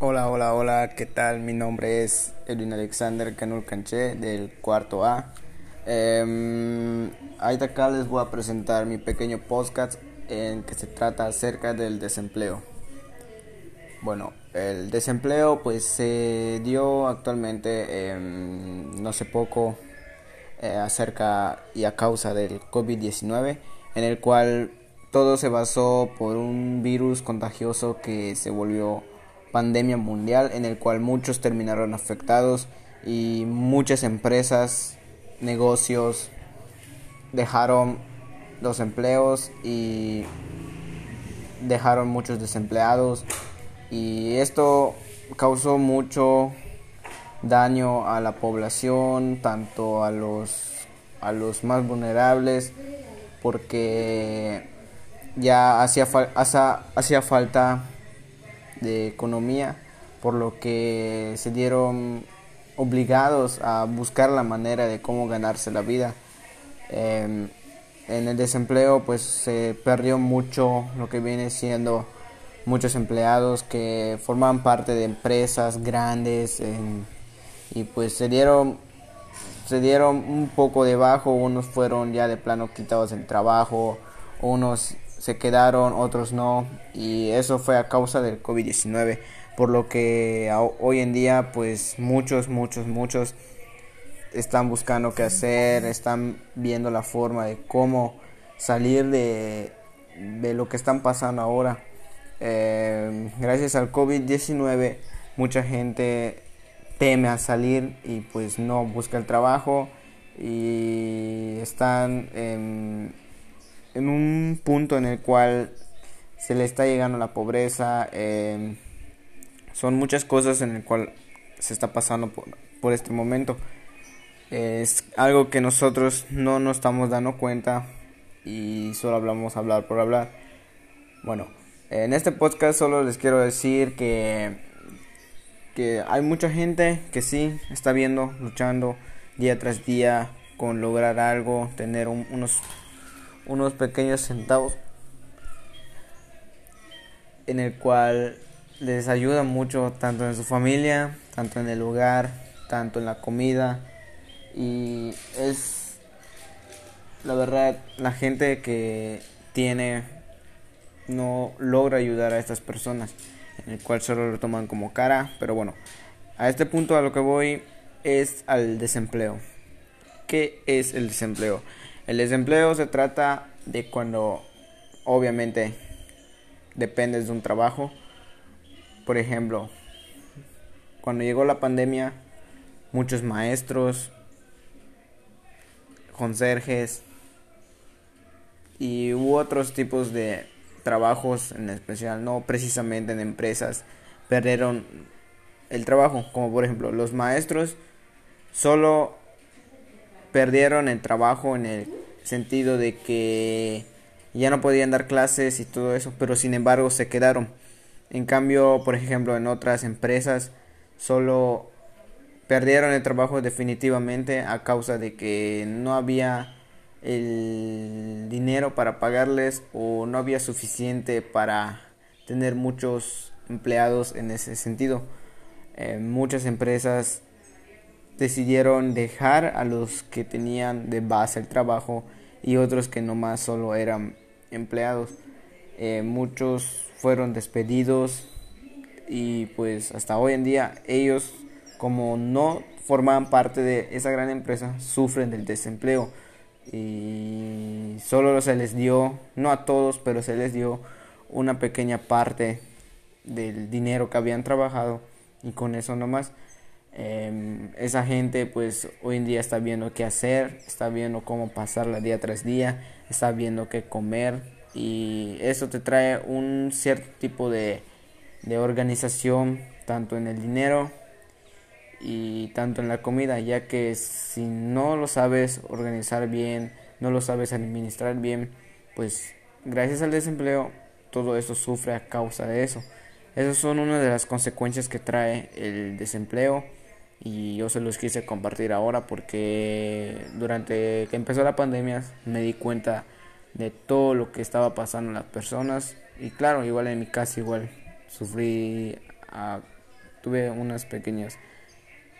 Hola, hola, hola, ¿qué tal? Mi nombre es Edwin Alexander Canul Canché del cuarto A. Eh, ahí acá les voy a presentar mi pequeño podcast en que se trata acerca del desempleo. Bueno, el desempleo pues se dio actualmente no sé poco eh, acerca y a causa del COVID-19 en el cual todo se basó por un virus contagioso que se volvió pandemia mundial en el cual muchos terminaron afectados y muchas empresas, negocios dejaron los empleos y dejaron muchos desempleados. Y esto causó mucho daño a la población, tanto a los a los más vulnerables porque ya hacía, hacía falta de economía, por lo que se dieron obligados a buscar la manera de cómo ganarse la vida. Em, en el desempleo pues se perdió mucho lo que viene siendo muchos empleados que formaban parte de empresas grandes y pues se dieron se dieron un poco de bajo, unos fueron ya de plano quitados del trabajo, unos se quedaron, otros no, y eso fue a causa del COVID-19, por lo que hoy en día pues muchos, muchos, muchos están buscando qué hacer, están viendo la forma de cómo salir de, de lo que están pasando ahora. Eh, gracias al COVID-19 mucha gente teme a salir y pues no busca el trabajo y están en en un punto en el cual se le está llegando la pobreza, em, son muchas cosas en el cual se está pasando por, este momento. Es algo que nosotros no nos estamos dando cuenta y solo hablamos hablar por hablar. Bueno, en este podcast solo les quiero decir que, que hay mucha gente que sí está viendo, luchando día tras día con lograr algo, tener unos unos pequeños centavos en el cual les ayuda mucho tanto en su familia, tanto en el hogar, tanto en la comida. Y es la verdad la gente que tiene no logra ayudar a estas personas en el cual solo lo toman como cara. Pero bueno a este punto a lo que voy es al desempleo. ¿qué es el desempleo? El desempleo se trata de cuando obviamente dependes de un trabajo. Por ejemplo, cuando llegó la pandemia, muchos maestros, conserjes y hubo otros tipos de trabajos en especial, no precisamente en empresas, perdieron el trabajo, como por ejemplo los maestros solo perdieron el trabajo en el sentido de que ya no podían dar clases y todo eso, pero sin embargo se quedaron. En cambio, por ejemplo, en otras empresas solo perdieron el trabajo definitivamente a causa de que no había el dinero para pagarles o no había suficiente para tener muchos empleados en ese sentido. Eh, muchas empresas decidieron dejar a los que tenían de base el trabajo y otros que nomás solo eran empleados. Eh, muchos fueron despedidos y pues hasta hoy en día ellos como no formaban parte de esa gran empresa sufren del desempleo y solo se les dio, no a todos, pero se les dio una pequeña parte del dinero que habían trabajado y con eso nomás Em, esa gente pues hoy en día está viendo qué hacer, está viendo cómo pasarla día tras día, está viendo qué comer y eso te trae un cierto tipo de, de organización tanto en el dinero y tanto en la comida, ya que si no lo sabes organizar bien, no lo sabes administrar bien, pues gracias al desempleo todo eso sufre a causa de eso. Esas son una de las consecuencias que trae el desempleo y yo se los quise compartir ahora porque durante que empezó la pandemia me di cuenta de todo lo que estaba pasando en las personas y claro igual en mi casa igual sufrí a tuve unas pequeñas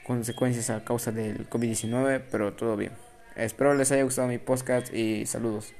consecuencias a causa del COVID-19, pero todo bien. Espero les haya gustado mi podcast y saludos.